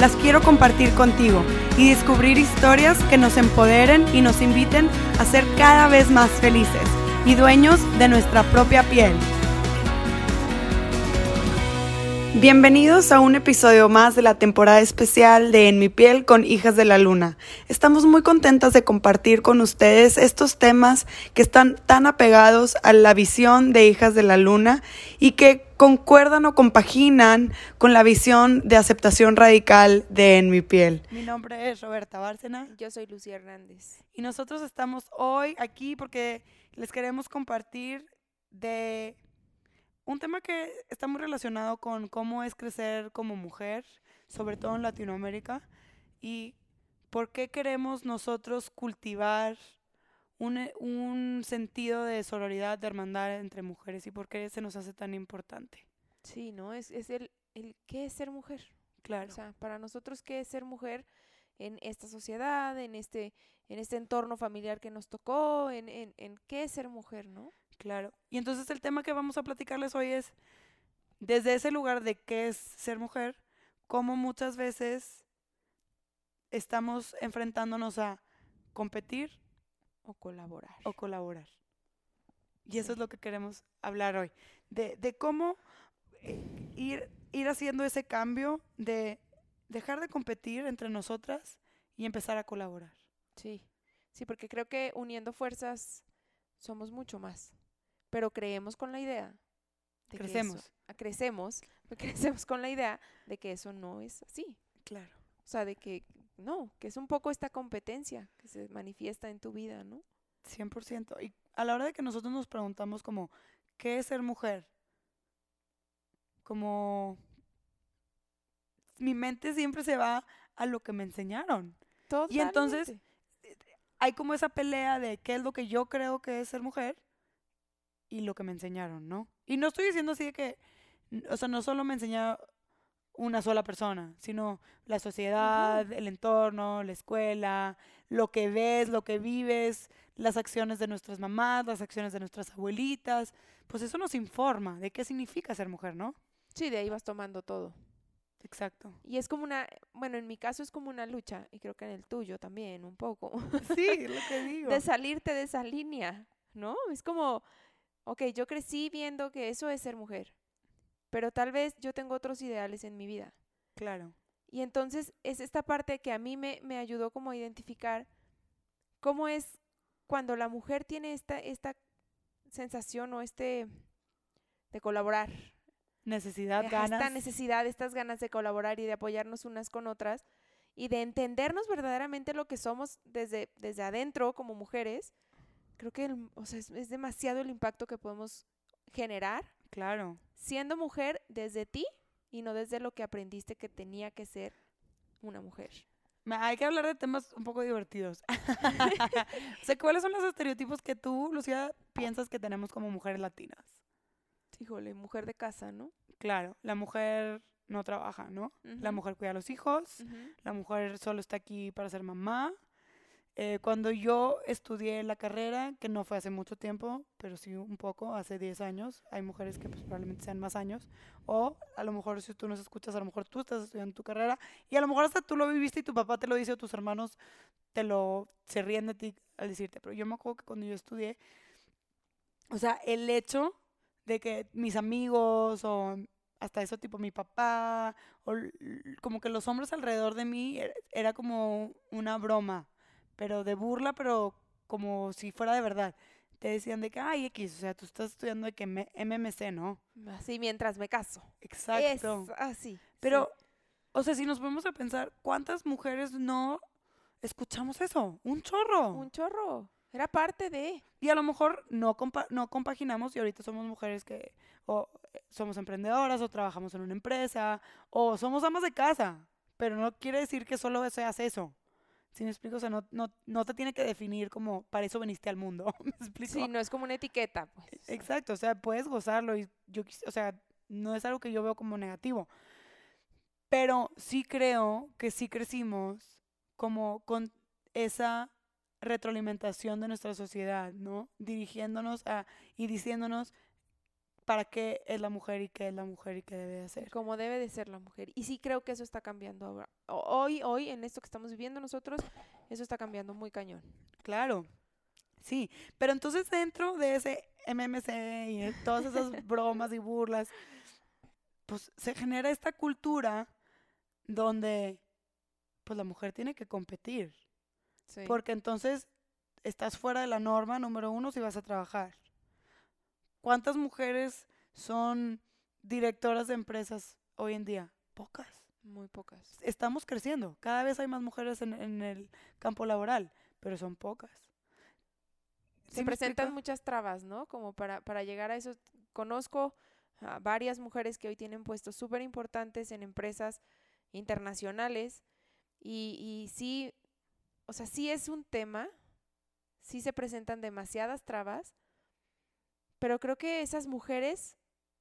las quiero compartir contigo y descubrir historias que nos empoderen y nos inviten a ser cada vez más felices y dueños de nuestra propia piel. Bienvenidos a un episodio más de la temporada especial de En mi piel con Hijas de la Luna. Estamos muy contentas de compartir con ustedes estos temas que están tan apegados a la visión de Hijas de la Luna y que concuerdan o compaginan con la visión de aceptación radical de En mi piel. Mi nombre es Roberta Bárcena. Yo soy Lucía Hernández. Y nosotros estamos hoy aquí porque les queremos compartir de un tema que está muy relacionado con cómo es crecer como mujer, sobre todo en Latinoamérica, y por qué queremos nosotros cultivar un, un sentido de sororidad, de hermandad entre mujeres y por qué se nos hace tan importante. Sí, ¿no? Es, es el, el qué es ser mujer. Claro. O sea, para nosotros, ¿qué es ser mujer en esta sociedad, en este, en este entorno familiar que nos tocó, en, en, en qué es ser mujer, ¿no? Claro. Y entonces el tema que vamos a platicarles hoy es, desde ese lugar de qué es ser mujer, cómo muchas veces estamos enfrentándonos a competir O colaborar. o colaborar. Y eso es lo que queremos hablar hoy. De, de cómo eh, ir, ir haciendo ese cambio de dejar de competir entre nosotras y empezar a colaborar. Sí, sí, porque creo que uniendo fuerzas somos mucho más. Pero creemos con la idea. De que eso- Crecemos. ah, crecemos, crecemos con la idea de que eso no es así. Claro. O sea, de que no, que es un poco esta competencia que se manifiesta en tu vida, ¿no? 100%. Y a la hora de que nosotros nos preguntamos como, ¿qué es ser mujer? Como mi mente siempre se va a lo que me enseñaron. Y entonces, Totalmente. Hay como esa pelea de qué es lo que yo creo que es ser mujer y lo que me enseñaron, ¿no? Y no estoy diciendo así de que, o sea, no solo me enseña una sola persona, sino la sociedad, el entorno, la escuela, lo que ves, lo que vives, las acciones de nuestras mamás, las acciones de nuestras abuelitas, pues eso nos informa de qué significa ser mujer, ¿no? Sí, de ahí vas tomando todo. Exacto. Y es como una, bueno, en mi caso es como una lucha, y creo que en el tuyo también, un poco, Sí, lo que digo. de salirte de esa línea, ¿no? Es como, ok, yo crecí viendo que eso es ser mujer, pero tal vez yo tengo otros ideales en mi vida. Claro. Y entonces es esta parte que a mí me, me ayudó como a identificar cómo es cuando la mujer tiene esta, esta sensación o este de colaborar, Necesidad, esta ganas. necesidad, estas ganas de colaborar y de apoyarnos unas con otras y de entendernos verdaderamente lo que somos desde, desde adentro como mujeres, creo que el- o sea, es, es demasiado el impacto que podemos generar Claro. siendo mujer desde ti y no desde lo que aprendiste que tenía que ser una mujer. Hay que hablar de temas un poco divertidos. o sea, ¿cuáles son los estereotipos que tú, Lucía, piensas que tenemos como mujeres latinas? Híjole, mujer de casa, ¿no? Claro, la mujer no trabaja, ¿no? La mujer cuida a los hijos, la mujer solo está aquí para ser mamá. Eh, cuando yo estudié la carrera, que no fue hace mucho tiempo, pero sí un poco, hace 10 años, hay mujeres que pues, probablemente sean más años, o a lo mejor si tú nos escuchas, a lo mejor tú estás estudiando tu carrera, y a lo mejor hasta tú lo viviste y tu papá te lo dice o tus hermanos te lo, se ríen de ti al decirte, pero yo me acuerdo que cuando yo estudié, o sea, el hecho de que mis amigos o hasta eso tipo mi papá o como que los hombres alrededor de mí era, era como una broma, pero de burla, pero como si fuera de verdad. Te decían de que, ay, X, o sea, tú estás estudiando de que MMC, ¿no? Así mientras me caso. Exacto. Es así. Pero, o sea, si nos ponemos a pensar, ¿cuántas mujeres no escuchamos eso? Un chorro. un chorro. Era parte de. Y a lo mejor no, compa- no compaginamos y ahorita somos mujeres que o eh, somos emprendedoras o trabajamos en una empresa o somos amas de casa. pero no quiere decir que solo seas eso. ¿Sí me explico? O sea, no, no, no te tiene que definir como para eso viniste al mundo. ¿Me explico? Sí, no es como una etiqueta, pues. Exacto, o sea, puedes gozarlo y yo, o sea, no es algo que yo veo como negativo. Pero sí creo que sí crecimos como con esa retroalimentación de nuestra sociedad, ¿no? Dirigiéndonos a y diciéndonos para qué es la mujer y qué es la mujer y qué debe de hacer. como debe de ser la mujer. Y sí creo que eso está cambiando ahora. Hoy, hoy, en esto que estamos viviendo nosotros, eso está cambiando muy cañón. Claro, sí. Pero entonces dentro de ese MMC y todas esas bromas y burlas, pues se genera esta cultura donde pues la mujer tiene que competir. Sí. Porque entonces estás fuera de la norma, número uno, si vas a trabajar. ¿Cuántas mujeres son directoras de empresas hoy en día? Pocas. Muy pocas. Estamos creciendo. Cada vez hay más mujeres en, en el campo laboral, pero son pocas. ¿Sí Se presentan explico? muchas trabas, ¿no? Como para, para llegar a eso. Conozco a varias mujeres que hoy tienen puestos súper importantes en empresas internacionales y, y sí, o sea, sí es un tema, sí se presentan demasiadas trabas, pero creo que esas mujeres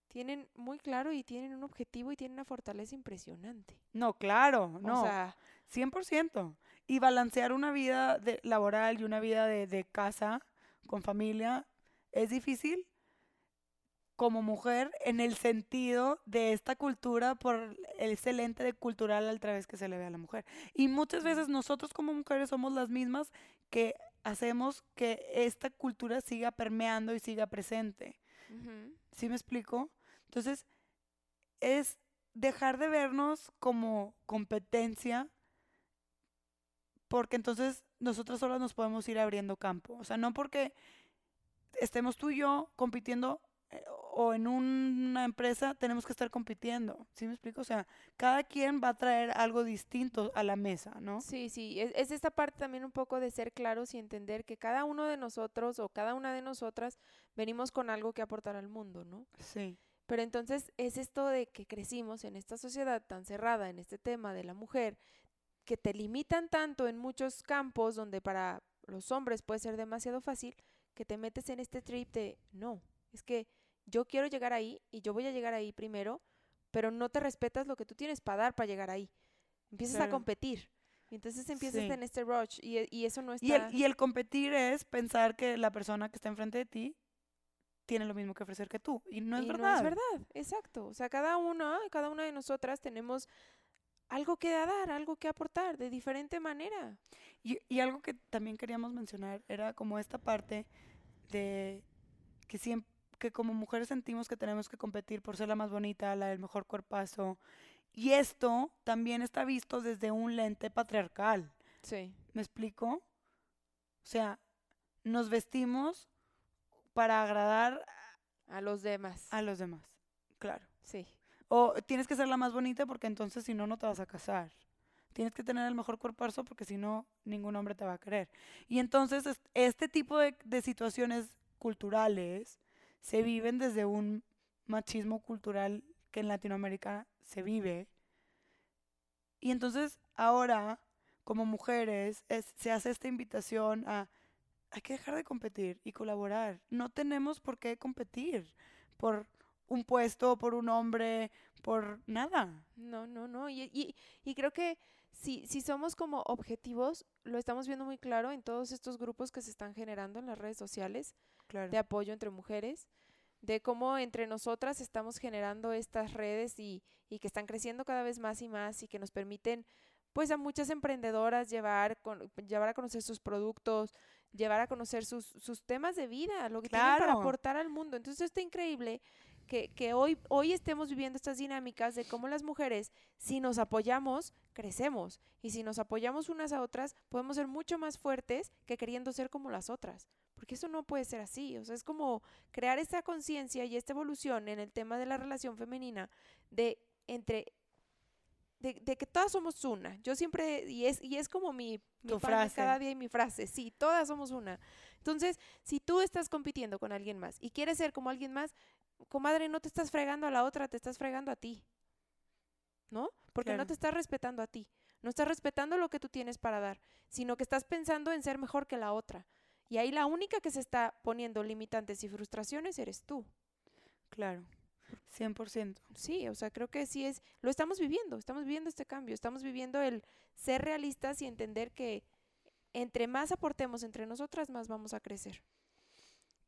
tienen muy claro y tienen un objetivo y tienen una fortaleza impresionante. No, claro, no. O sea, 100%. Y balancear una vida de- laboral y una vida de, de casa con familia es difícil como mujer en el sentido de esta cultura por el excelente de cultural al través que se le ve a la mujer. Y muchas veces nosotros como mujeres somos las mismas que hacemos que esta cultura siga permeando y siga presente. ujú, ¿Sí me explico? Entonces, es dejar de vernos como competencia, porque entonces nosotros solas nos podemos ir abriendo campo. O sea, no porque estemos tú y yo compitiendo o en una empresa tenemos que estar compitiendo. ¿Sí me explico? O sea, cada quien va a traer algo distinto a la mesa, ¿no? Sí, sí, es, es esta parte también un poco de ser claros y entender que cada uno de nosotros o cada una de nosotras venimos con algo que aportar al mundo, ¿no? Sí. Pero entonces es esto de que crecimos en esta sociedad tan cerrada en este tema de la mujer, que te limitan tanto en muchos campos donde para los hombres puede ser demasiado fácil, que te metes en este trip de, no, es que yo quiero llegar ahí y yo voy a llegar ahí primero, pero no te respetas lo que tú tienes para dar para llegar ahí. Empiezas a Claro. competir. Y entonces empiezas Sí. en este rush y, y eso no está... Y el, y el competir es pensar que la persona que está enfrente de ti tiene lo mismo que ofrecer que tú. Y no es y verdad. No es verdad, exacto. O sea, cada una, cada una de nosotras tenemos algo que dar, algo que aportar de diferente manera. Y, y algo que también queríamos mencionar era como esta parte de que siempre que como mujeres sentimos que tenemos que competir por ser la más bonita, la del mejor cuerpazo. Y esto también está visto desde un lente patriarcal. Sí. ¿Me explico? O sea, nos vestimos para agradar A los demás. a los demás. Claro. Sí. O tienes que ser la más bonita porque entonces si no, no te vas a casar. Tienes que tener el mejor cuerpazo porque si no, ningún hombre te va a querer. Y entonces es- este tipo de, de situaciones culturales se viven desde un machismo cultural que en Latinoamérica se vive. Y entonces ahora, como mujeres, es- se hace esta invitación a hay que dejar de competir y colaborar. No tenemos por qué competir por un puesto, por un hombre, por nada. No, no, no. Y, y creo que si, si somos como objetivos, lo estamos viendo muy claro en todos estos grupos que se están generando en las redes sociales Claro. de apoyo entre mujeres, de cómo entre nosotras estamos generando estas redes y, y que están creciendo cada vez más y más y que nos permiten pues a muchas emprendedoras llevar, con- llevar a conocer sus productos, llevar a conocer sus, sus temas de vida, lo que tienen para aportar al mundo. Entonces está increíble que, que hoy, hoy estemos viviendo estas dinámicas de cómo las mujeres, si nos apoyamos, crecemos. Y si nos apoyamos unas a otras, podemos ser mucho más fuertes que queriendo ser como las otras. Porque eso no puede ser así. O sea, es como crear esta conciencia y esta evolución en el tema de la relación femenina de entre de, de que todas somos una. Yo siempre, y es, y es como mi, frase. cada día y mi frase, sí, todas somos una. Entonces, si tú estás compitiendo con alguien más y quieres ser como alguien más, comadre, no te estás fregando a la otra, te estás fregando a ti. ¿no? Porque no te estás respetando a ti, no estás respetando lo que tú tienes para dar, sino que estás pensando en ser mejor que la otra. Y ahí la única que se está poniendo limitantes y frustraciones eres tú. Claro. 100%. Sí, o sea, creo que sí es, lo estamos viviendo, estamos viviendo este cambio, estamos viviendo el ser realistas y entender que entre más aportemos entre nosotras, más vamos a crecer.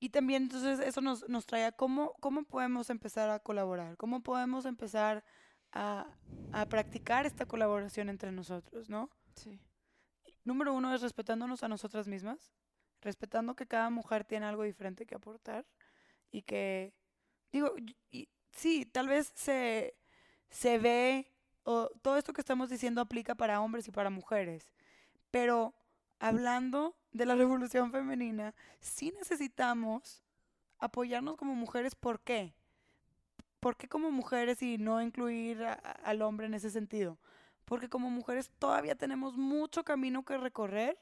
Y también entonces eso nos, nos trae a cómo, cómo podemos empezar a colaborar, cómo podemos empezar a, a practicar esta colaboración entre nosotros, ¿no? Sí. Número uno es respetándonos a nosotras mismas, respetando que cada mujer tiene algo diferente que aportar y que, digo, y- sí, tal vez se, se ve, o todo esto que estamos diciendo aplica para hombres y para mujeres, pero hablando de la revolución femenina, sí necesitamos apoyarnos como mujeres, ¿por qué? ¿Por qué como mujeres y no incluir a- a- al hombre en ese sentido? Porque como mujeres todavía tenemos mucho camino que recorrer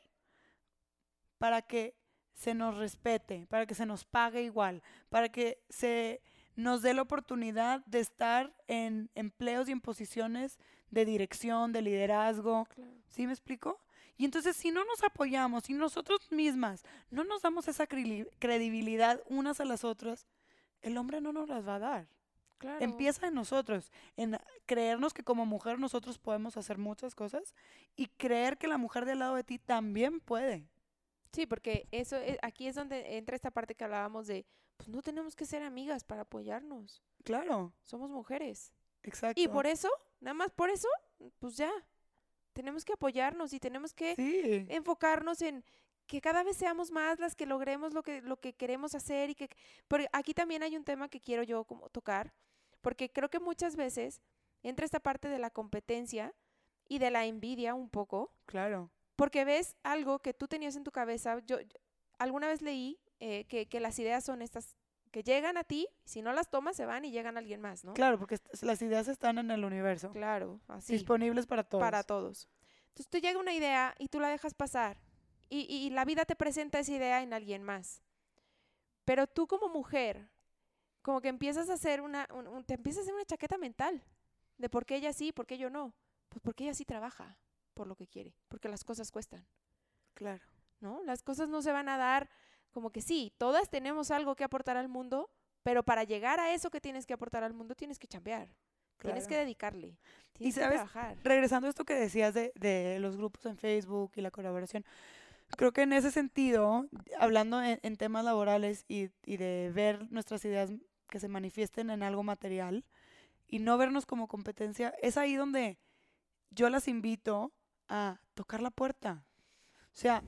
para que se nos respete, para que se nos pague igual, para que se nos dé la oportunidad de estar en empleos y en posiciones de dirección, de liderazgo. Claro. ¿Sí me explico? Y entonces si no nos apoyamos, si nosotros mismas no nos damos esa credi- credibilidad unas a las otras, el hombre no nos las va a dar. Claro. Empieza en nosotros, en creernos que como mujer nosotros podemos hacer muchas cosas y creer que la mujer del lado de ti también puede. Sí, porque eso es- aquí es donde entra esta parte que hablábamos de, pues no tenemos que ser amigas para apoyarnos. Claro, Somos mujeres. exacto. Y por eso, nada más por eso, pues ya. Tenemos que apoyarnos y tenemos que Sí, enfocarnos en que cada vez seamos más las que logremos lo que, lo que queremos hacer y que porque aquí también hay un tema que quiero yo como tocar, porque creo que muchas veces entra esta parte de la competencia y de la envidia un poco, claro. porque ves algo que tú tenías en tu cabeza. Yo, yo- alguna vez leí eh, que, que las ideas son estas que llegan a ti, si no las tomas se van y llegan a alguien más, ¿no? Claro, porque las ideas están en el universo, Claro, así. disponibles para todos. para todos. Entonces te llega una idea y tú la dejas pasar y, y la vida te presenta esa idea en alguien más. Pero tú como mujer, como que empiezas a hacer una, un- un- te empiezas a hacer una chaqueta mental de por qué ella sí, por qué yo no. Pues porque ella sí trabaja por lo que quiere, porque las cosas cuestan, Claro. ¿no? Las cosas no se van a dar como que sí, todas tenemos algo que aportar al mundo, pero para llegar a eso que tienes que aportar al mundo tienes que chambear, tienes que claro. dedicarle, tienes que sabes, trabajar. regresando a esto que decías de, de los grupos en Facebook y la colaboración, creo que en ese sentido, hablando en, en temas laborales y, y de ver nuestras ideas que se manifiesten en algo material y no vernos como competencia, es ahí donde yo las invito a tocar la puerta. O sea,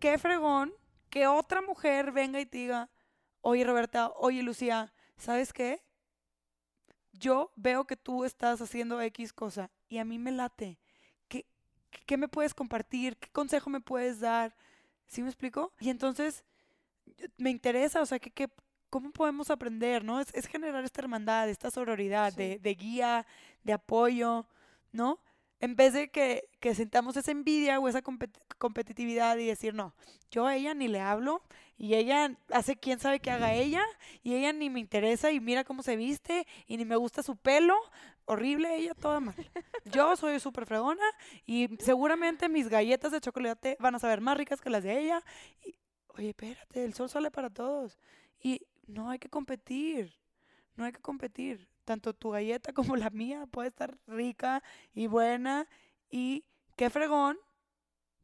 qué fregón que otra mujer venga y te diga, oye Roberta, oye Lucía, ¿sabes qué? yo veo que tú estás haciendo X cosa y a mí me late. ¿Qué, qué me puedes compartir? ¿Qué consejo me puedes dar? ¿Sí me explico? Y entonces me interesa, o sea, que, que- ¿cómo podemos aprender? ¿no? Es, es generar esta hermandad, esta sororidad de, de guía, de apoyo, ¿no? En vez de que, que sentamos esa envidia o esa compet- competitividad y decir, no, yo a ella ni le hablo y ella hace quién sabe que haga ella y ella ni me interesa y mira cómo se viste y ni me gusta su pelo. Horrible ella, toda mal. Yo soy súper fregona y seguramente mis galletas de chocolate van a saber más ricas que las de ella. Y, oye, espérate, el sol sale para todos. Y no hay que competir, no hay que competir. Tanto tu galleta como la mía puede estar rica y buena y qué fregón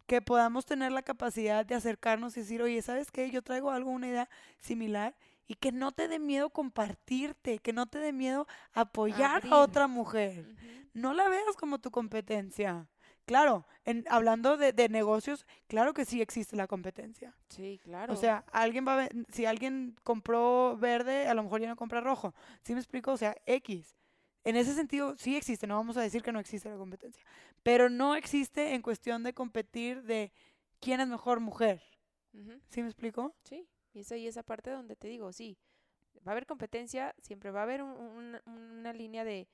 que podamos tener la capacidad de acercarnos y decir, oye, ¿sabes qué? Yo traigo algo, una idea similar y que no te dé miedo compartirte, que no te dé miedo apoyar Abrir. a otra mujer. No la veas como tu competencia. Claro, en, hablando de, de negocios, claro que sí existe la competencia. Sí, claro. O sea, alguien va a si alguien compró verde, a lo mejor ya no compra rojo. ¿Sí me explico? O sea, X. En ese sentido, sí existe, no vamos a decir que no existe la competencia. Pero no existe en cuestión de competir de quién es mejor mujer. ¿Sí me explico? Sí, y esa, y esa parte donde te digo, sí, va a haber competencia, siempre va a haber un- un- una línea de,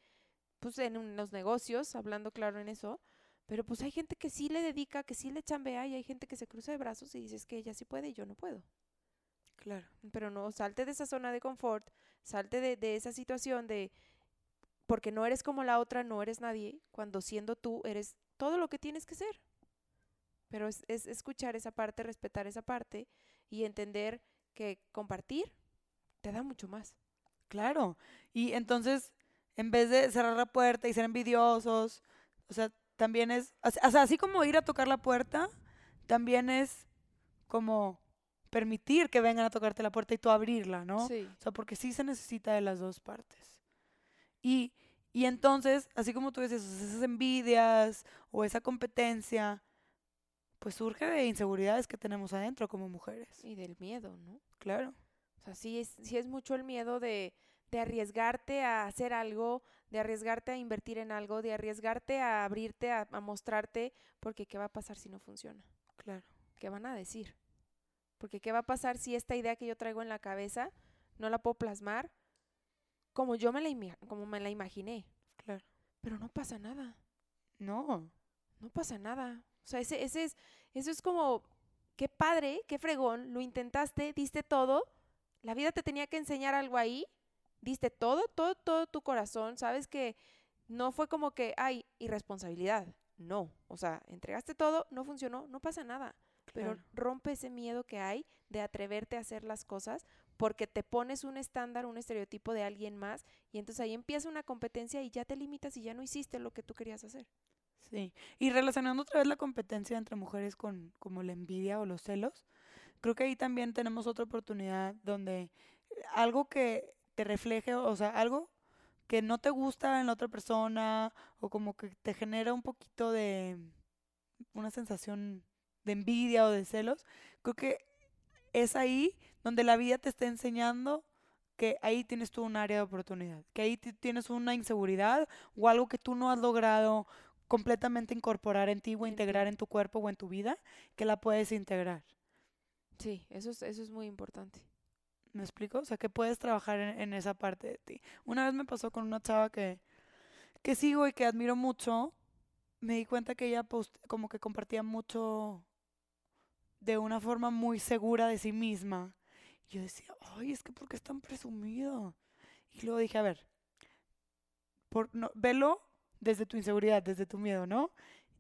pues en un- los negocios, hablando claro en eso, pero pues hay gente que sí le dedica, que sí le chambea y hay gente que se cruza de brazos y dices que ella sí puede y yo no puedo. Claro. Pero no, salte de esa zona de confort, salte de, de esa situación de, porque no eres como la otra, no eres nadie, cuando siendo tú eres todo lo que tienes que ser. Pero es, es escuchar esa parte, respetar esa parte y entender que compartir te da mucho más. Claro. Y entonces, en vez de cerrar la puerta y ser envidiosos, o sea, también es, o sea, así como ir a tocar la puerta, también es como permitir que vengan a tocarte la puerta y tú abrirla, ¿no? Sí. O sea, porque sí se necesita de las dos partes. Y, y entonces, así como tú dices, esas envidias o esa competencia, pues surge de inseguridades que tenemos adentro como mujeres. Y del miedo, ¿no? Claro. O sea, sí es, sí es mucho el miedo de, de arriesgarte a hacer algo, de arriesgarte a invertir en algo, de arriesgarte a abrirte, a, a mostrarte, porque ¿qué va a pasar si no funciona? Claro. ¿Qué van a decir? Porque ¿qué va a pasar si esta idea que yo traigo en la cabeza no la puedo plasmar como yo me la, como me la imaginé? Claro. Pero no pasa nada, No. no pasa nada. O sea, ese, ese es, eso es como, qué padre, qué fregón, lo intentaste, diste todo, la vida te tenía que enseñar algo ahí, diste todo, todo, todo tu corazón, sabes que no fue como que, ay, irresponsabilidad, no, o sea, entregaste todo, no funcionó, no pasa nada, pero Claro. rompe ese miedo que hay de atreverte a hacer las cosas porque te pones un estándar, un estereotipo de alguien más y entonces ahí empieza una competencia y ya te limitas y ya no hiciste lo que tú querías hacer. Sí. Y relacionando otra vez la competencia entre mujeres con como la envidia o los celos, creo que ahí también tenemos otra oportunidad donde algo que te refleje, o sea, algo que no te gusta en la otra persona o como que te genera un poquito de una sensación de envidia o de celos, creo que es ahí donde la vida te está enseñando que ahí tienes tú un área de oportunidad, que ahí ti- tienes una inseguridad o algo que tú no has logrado completamente incorporar en ti o integrar en tu cuerpo o en tu vida, que la puedes integrar. Sí, eso es, eso es muy importante. ¿Me explico? O sea, que puedes trabajar en, esa parte de ti. Una vez me pasó con una chava que, que sigo y que admiro mucho. Me di cuenta que ella post- como que compartía mucho de una forma muy segura de sí misma. Y yo decía, ay, es que ¿por qué es tan presumido? Y luego dije, a ver, por, no, velo desde tu inseguridad, desde tu miedo, ¿no?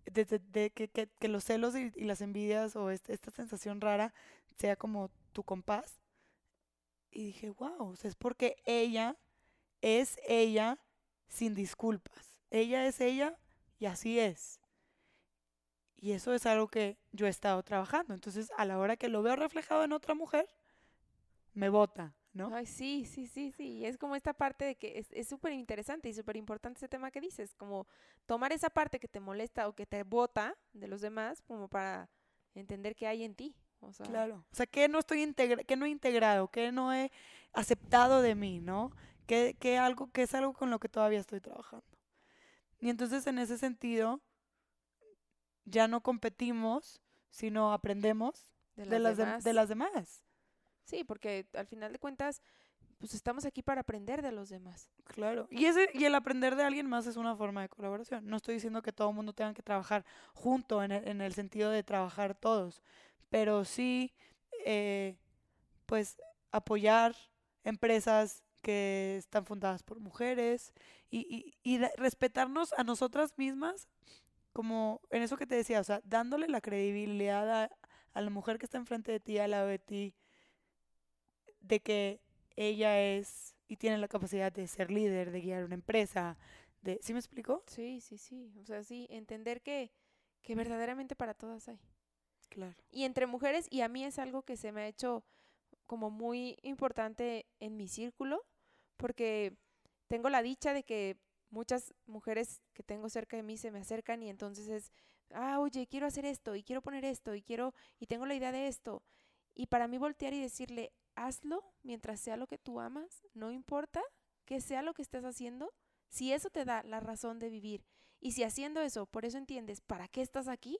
Desde de que, que, los celos y, y las envidias o este- esta sensación rara sea como tu compás. Y dije, wow, o sea, es porque ella es ella sin disculpas. Ella es ella y así es. Y eso es algo que yo he estado trabajando. Entonces, a la hora que lo veo reflejado en otra mujer, me bota, ¿no? Ay, sí, sí, sí, sí. y Es como esta parte de que es súper interesante y súper importante ese tema que dices, como tomar esa parte que te molesta o que te bota de los demás como para entender qué hay en ti. O sea, Claro. O sea, que no estoy integra que no he integrado, que no he aceptado de mí, ¿no? Que, que algo, que es algo con lo que todavía estoy trabajando. Y entonces en ese sentido, ya no competimos, sino aprendemos de, de, las de- las demás. Sí, porque al final de cuentas, pues estamos aquí para aprender de los demás. Claro. Y, ese, y el aprender de alguien más es una forma de colaboración. No estoy diciendo que todo el mundo tenga que trabajar junto en el, en el sentido de trabajar todos, pero sí, eh, pues, apoyar empresas que están fundadas por mujeres y, y, y respetarnos a nosotras mismas como en eso que te decía, o sea, dándole la credibilidad a, a la mujer que está enfrente de ti, al lado de ti, de que ella es y tiene la capacidad de ser líder, de guiar una empresa, de, ¿sí me explico? Sí, sí, sí. O sea, sí, entender que, que verdaderamente para todas hay. Claro. Y entre mujeres, y a mí es algo que se me ha hecho como muy importante en mi círculo, porque tengo la dicha de que muchas mujeres que tengo cerca de mí se me acercan y entonces es, ah, oye, quiero hacer esto y quiero poner esto y quiero, y tengo la idea de esto. Y para mí voltear y decirle, hazlo mientras sea lo que tú amas, no importa que sea lo que estés haciendo, si eso te da la razón de vivir y si haciendo eso, por eso entiendes para qué estás aquí,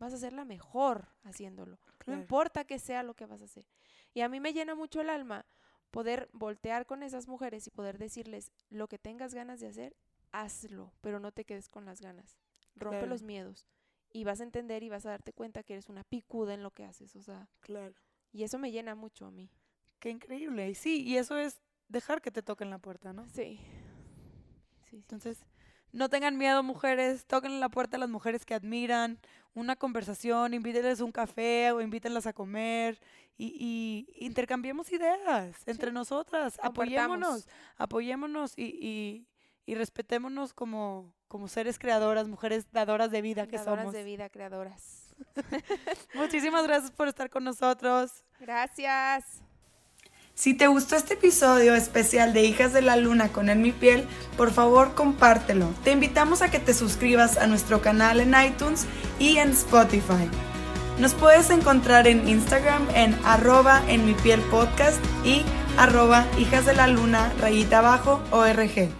vas a ser la mejor haciéndolo. No importa que sea lo que vas a hacer. Y a mí me llena mucho el alma poder voltear con esas mujeres y poder decirles lo que tengas ganas de hacer, hazlo, pero no te quedes con las ganas. Rompe Claro. los miedos y vas a entender y vas a darte cuenta que eres una picuda en lo que haces, o sea, Claro. y eso me llena mucho a mí. Qué increíble. Y sí, y eso es dejar que te toquen la puerta, ¿no? Sí. sí, sí. Entonces, no tengan miedo, mujeres, toquen la puerta a las mujeres que admiran, una conversación, invítenles un café o invítenlas a comer y, y intercambiemos ideas entre nosotras, apoyémonos, apoyémonos y, y, y respetémonos como, como seres creadoras, mujeres dadoras de vida que somos. de vida, creadoras. Muchísimas gracias por estar con nosotros. Gracias. Si te gustó este episodio especial de Hijas de la Luna con En mi piel, por favor compártelo. Te invitamos a que te suscribas a nuestro canal en iTunes y en Spotify. Nos puedes encontrar en Instagram en arroba en mi piel podcast y arroba hijas de la luna rayita abajo org.